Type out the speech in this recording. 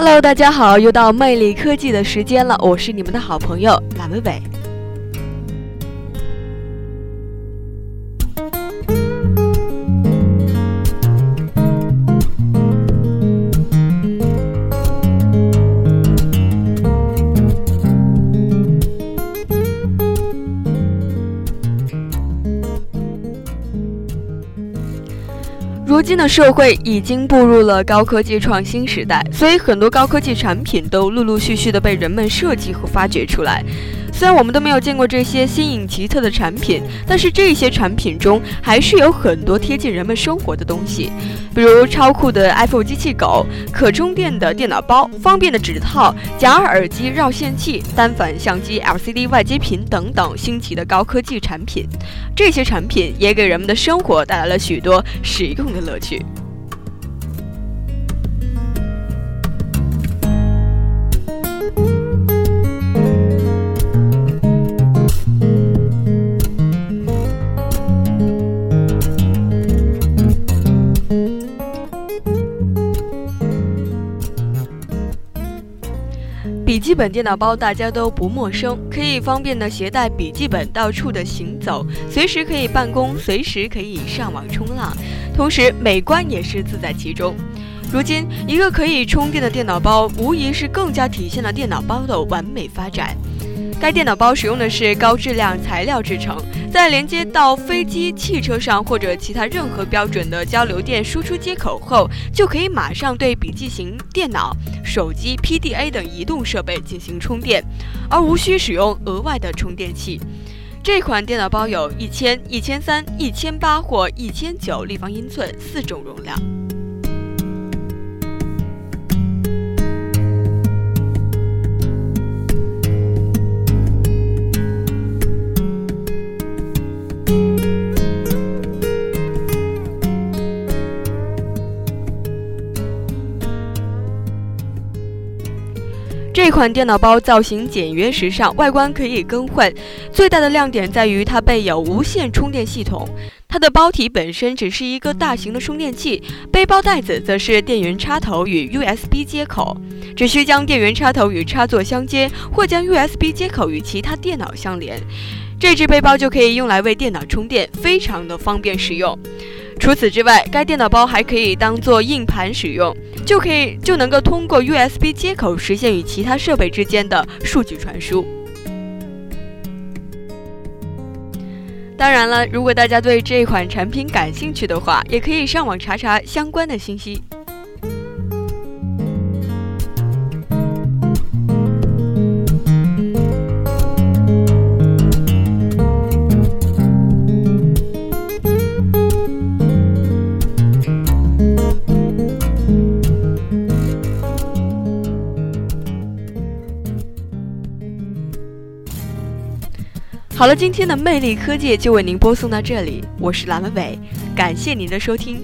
Hello，大家好，又到魅力科技的时间了，我是你们的好朋友马伟伟。如今的社会已经步入了高科技创新时代，所以很多高科技产品都陆陆续续的被人们设计和发掘出来。虽然我们都没有见过这些新颖奇特的产品，但是这些产品中还是有很多贴近人们生活的东西，比如超酷的 iPhone 机器狗、可充电的电脑包、方便的指套、假耳机、绕线器、单反相机、LCD 外接屏等等新奇的高科技产品。这些产品也给人们的生活带来了许多实用的乐趣。笔记本电脑包大家都不陌生，可以方便的携带笔记本到处的行走，随时可以办公，随时可以上网冲浪，同时美观也是自在其中。如今，一个可以充电的电脑包，无疑是更加体现了电脑包的完美发展。该电脑包使用的是高质量材料制成，在连接到飞机、汽车上或者其他任何标准的交流电输出接口后，就可以马上对笔记型电脑、手机、PDA 等移动设备进行充电，而无需使用额外的充电器。这款电脑包有一千、一千三、一千八或一千九立方英寸四种容量。这款电脑包造型简约时尚，外观可以更换。最大的亮点在于它备有无线充电系统。它的包体本身只是一个大型的充电器，背包带子则是电源插头与 USB 接口，只需将电源插头与插座相接，或将 USB 接口与其他电脑相连，这只背包就可以用来为电脑充电，非常的方便实用。除此之外，该电脑包还可以当做硬盘使用，就可以就能够通过 USB 接口实现与其他设备之间的数据传输。当然了，如果大家对这款产品感兴趣的话，也可以上网查查相关的信息。好了，今天的魅力科技就为您播送到这里，我是蓝文伟，感谢您的收听。